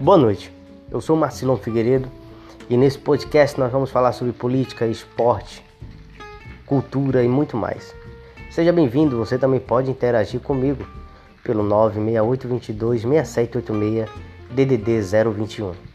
Boa noite, eu sou Marcelo Figueiredo e nesse podcast nós vamos falar sobre política, esporte, cultura e muito mais. Seja bem-vindo, você também pode interagir comigo pelo 968 22 6786 DDD 021.